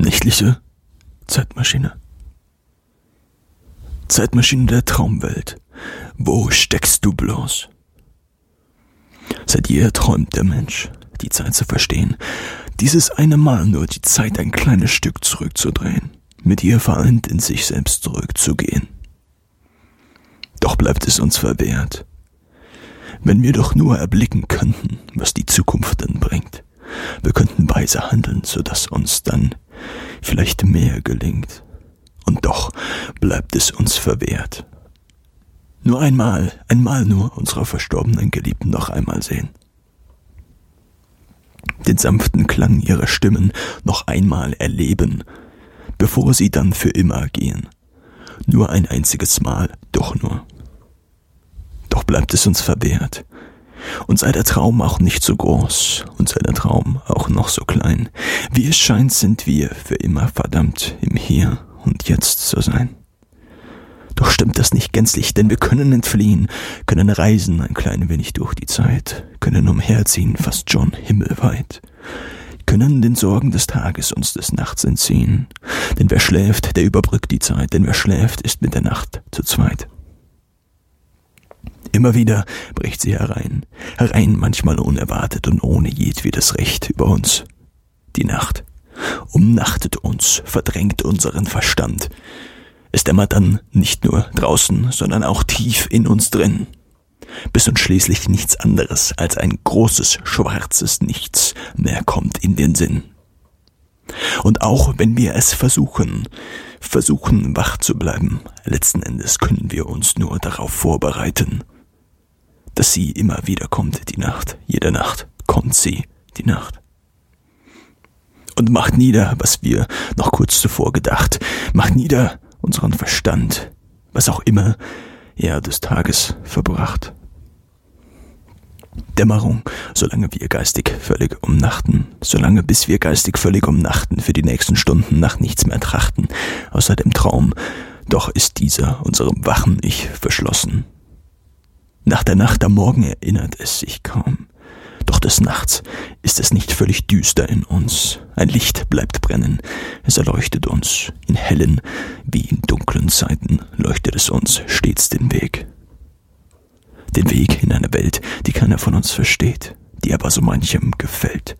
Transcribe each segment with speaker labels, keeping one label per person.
Speaker 1: Nächtliche Zeitmaschine. Zeitmaschine der Traumwelt. Wo steckst du bloß? Seit jeher träumt der Mensch, die Zeit zu verstehen, dieses eine Mal nur die Zeit ein kleines Stück zurückzudrehen, mit ihr vereint in sich selbst zurückzugehen. Doch bleibt es uns verwehrt. Wenn wir doch nur erblicken könnten, was die Zukunft dann bringt, wir könnten weise handeln, so dass uns dann vielleicht mehr gelingt. Und doch bleibt es uns verwehrt. Nur einmal, einmal nur unserer verstorbenen Geliebten noch einmal sehen. Den sanften Klang ihrer Stimmen noch einmal erleben, bevor sie dann für immer gehen. Nur ein einziges Mal, doch nur. Doch bleibt es uns verwehrt, und sei der Traum auch nicht so groß und sei der Traum auch noch so klein. Wie es scheint, sind wir für immer verdammt im Hier und Jetzt zu sein. Doch stimmt das nicht gänzlich, denn wir können entfliehen, können reisen ein klein wenig durch die Zeit, können umherziehen fast schon himmelweit, können den Sorgen des Tages uns des Nachts entziehen. Denn wer schläft, der überbrückt die Zeit, denn wer schläft, ist mit der Nacht zu zweit. Immer wieder bricht sie herein, herein manchmal unerwartet und ohne jedwedes Recht über uns. Die Nacht umnachtet uns, verdrängt unseren Verstand. Es dämmert dann nicht nur draußen, sondern auch tief in uns drin, bis uns schließlich nichts anderes als ein großes schwarzes Nichts mehr kommt in den Sinn. Und auch wenn wir es versuchen, versuchen wach zu bleiben, letzten Endes können wir uns nur darauf vorbereiten, dass sie immer wieder kommt, die Nacht. Jede Nacht kommt sie, die Nacht. Und macht nieder, was wir noch kurz zuvor gedacht, macht nieder unseren Verstand, was auch immer er des Tages verbracht. Dämmerung, solange wir geistig völlig umnachten, solange bis wir geistig völlig umnachten, für die nächsten Stunden nach nichts mehr trachten, außer dem Traum, doch ist dieser unserem wachen Ich verschlossen, nach der Nacht am Morgen erinnert es sich kaum. Doch des Nachts ist es nicht völlig düster in uns. Ein Licht bleibt brennen. Es erleuchtet uns. In hellen wie in dunklen Zeiten leuchtet es uns stets den Weg. Den Weg in eine Welt, die keiner von uns versteht, die aber so manchem gefällt.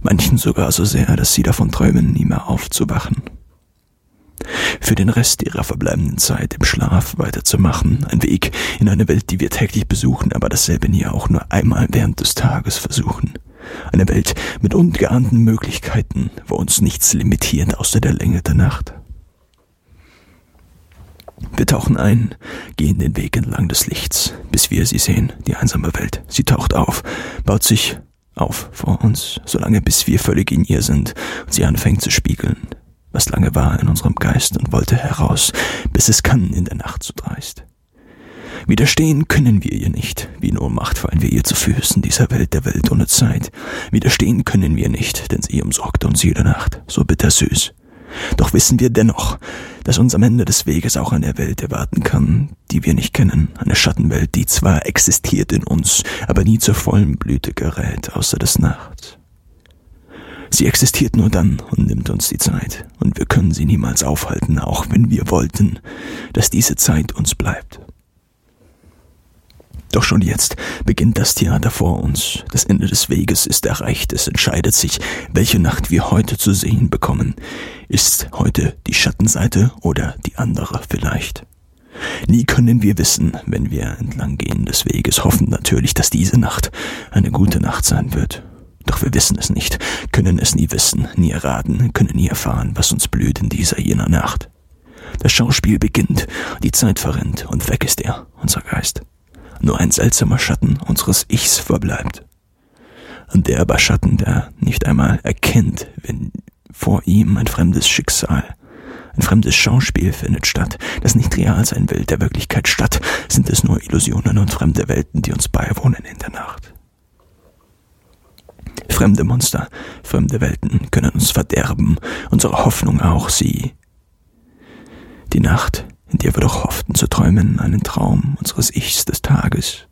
Speaker 1: Manchen sogar so sehr, dass sie davon träumen, nie mehr aufzuwachen für den Rest ihrer verbleibenden Zeit im Schlaf weiterzumachen. Ein Weg in eine Welt, die wir täglich besuchen, aber dasselbe nie auch nur einmal während des Tages versuchen. Eine Welt mit ungeahnten Möglichkeiten, wo uns nichts limitiert außer der Länge der Nacht. Wir tauchen ein, gehen den Weg entlang des Lichts, bis wir sie sehen, die einsame Welt. Sie taucht auf, baut sich auf vor uns, solange bis wir völlig in ihr sind und sie anfängt zu spiegeln, was lange war in unserem Geist und wollte heraus, bis es kann in der Nacht so dreist. Widerstehen können wir ihr nicht, wie in Ohnmacht fallen wir ihr zu Füßen dieser Welt der Welt ohne Zeit. Widerstehen können wir nicht, denn sie umsorgt uns jede Nacht, so bittersüß. Doch wissen wir dennoch, dass uns am Ende des Weges auch eine Welt erwarten kann, die wir nicht kennen, eine Schattenwelt, die zwar existiert in uns, aber nie zur vollen Blüte gerät, außer des Nachts. Sie existiert nur dann und nimmt uns die Zeit, und wir können sie niemals aufhalten, auch wenn wir wollten, dass diese Zeit uns bleibt. Doch schon jetzt beginnt das Theater vor uns. Das Ende des Weges ist erreicht. Es entscheidet sich, welche Nacht wir heute zu sehen bekommen. Ist heute die Schattenseite oder die andere vielleicht? Nie können wir wissen, wenn wir entlang gehen des Weges, hoffen natürlich, dass diese Nacht eine gute Nacht sein wird. Doch wir wissen es nicht, können es nie wissen, nie erraten, können nie erfahren, was uns blüht in dieser jener Nacht. Das Schauspiel beginnt, die Zeit verrennt und weg ist er, unser Geist. Nur ein seltsamer Schatten unseres Ichs verbleibt. Und der aber Schatten, der nicht einmal erkennt, wenn vor ihm ein fremdes Schicksal, ein fremdes Schauspiel findet statt, das nicht real sein will, der Wirklichkeit statt, sind es nur Illusionen und fremde Welten, die uns beiwohnen in der Nacht. Fremde Monster, fremde Welten können uns verderben, unsere Hoffnung auch sie. Die Nacht, in der wir doch hofften zu träumen, einen Traum unseres Ichs des Tages.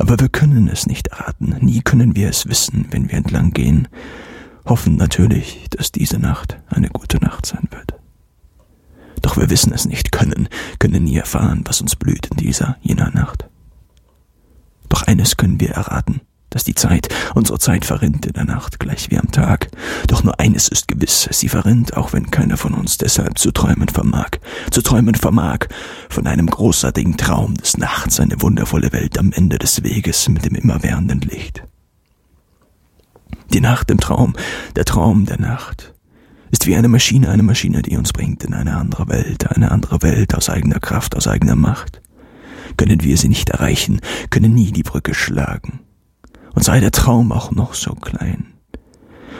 Speaker 1: Aber wir können es nicht erraten, nie können wir es wissen, wenn wir entlang gehen, hoffen natürlich, dass diese Nacht eine gute Nacht sein wird. Doch wir wissen es nicht, können, können nie erfahren, was uns blüht in dieser, jener Nacht. Doch eines können wir erraten, dass die Zeit, unsere Zeit verrinnt in der Nacht, gleich wie am Tag. Doch nur eines ist gewiss, sie verrinnt, auch wenn keiner von uns deshalb zu träumen vermag. Zu träumen vermag von einem großartigen Traum des Nachts, eine wundervolle Welt am Ende des Weges mit dem immerwährenden Licht. Die Nacht im Traum, der Traum der Nacht, ist wie eine Maschine, eine Maschine, die uns bringt in eine andere Welt, eine andere Welt aus eigener Kraft, aus eigener Macht. Können wir sie nicht erreichen, können nie die Brücke schlagen. Und sei der Traum auch noch so klein.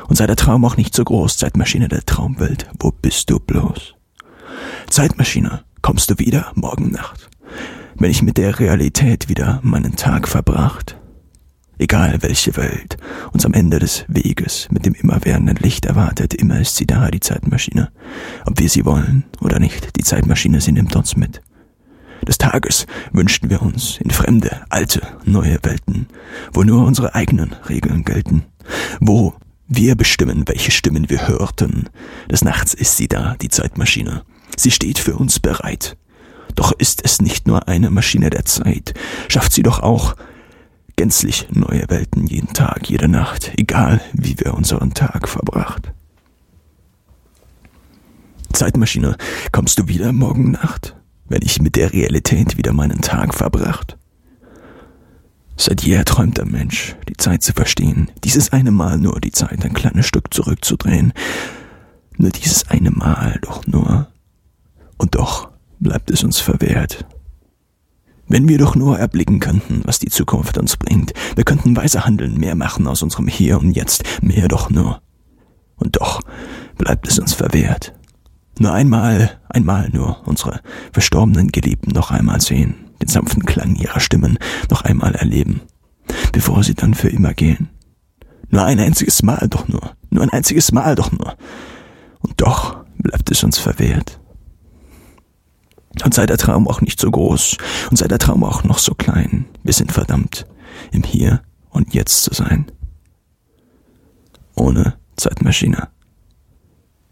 Speaker 1: Und sei der Traum auch nicht so groß, Zeitmaschine der Traumwelt, wo bist du bloß? Zeitmaschine, kommst du wieder morgen Nacht, wenn ich mit der Realität wieder meinen Tag verbracht? Egal welche Welt uns am Ende des Weges mit dem immerwährenden Licht erwartet, immer ist sie da, die Zeitmaschine. Ob wir sie wollen oder nicht, die Zeitmaschine, sie nimmt uns mit. Des Tages wünschten wir uns in fremde, alte, neue Welten, wo nur unsere eigenen Regeln gelten, wo wir bestimmen, welche Stimmen wir hörten. Des Nachts ist sie da, die Zeitmaschine. Sie steht für uns bereit. Doch ist es nicht nur eine Maschine der Zeit, schafft sie doch auch gänzlich neue Welten jeden Tag, jede Nacht, egal wie wir unseren Tag verbracht. Zeitmaschine, kommst du wieder morgen Nacht, wenn ich mit der Realität wieder meinen Tag verbracht? Seit jeher träumt der Mensch, die Zeit zu verstehen, dieses eine Mal nur die Zeit ein kleines Stück zurückzudrehen. Nur dieses eine Mal, doch nur. Und doch bleibt es uns verwehrt. Wenn wir doch nur erblicken könnten, was die Zukunft uns bringt, wir könnten weise handeln, mehr machen aus unserem Hier und Jetzt, mehr doch nur. Und doch bleibt es uns verwehrt. Nur einmal, einmal nur unsere verstorbenen Geliebten noch einmal sehen, den sanften Klang ihrer Stimmen noch einmal erleben, bevor sie dann für immer gehen. Nur ein einziges Mal doch nur, nur ein einziges Mal doch nur. Und doch bleibt es uns verwehrt. Und sei der Traum auch nicht so groß und sei der Traum auch noch so klein, wir sind verdammt, im Hier und Jetzt zu sein. Ohne Zeitmaschine.